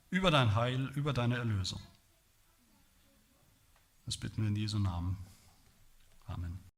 über dein Heil, über deine Erlösung. Das bitten wir in Jesu Namen. Amen.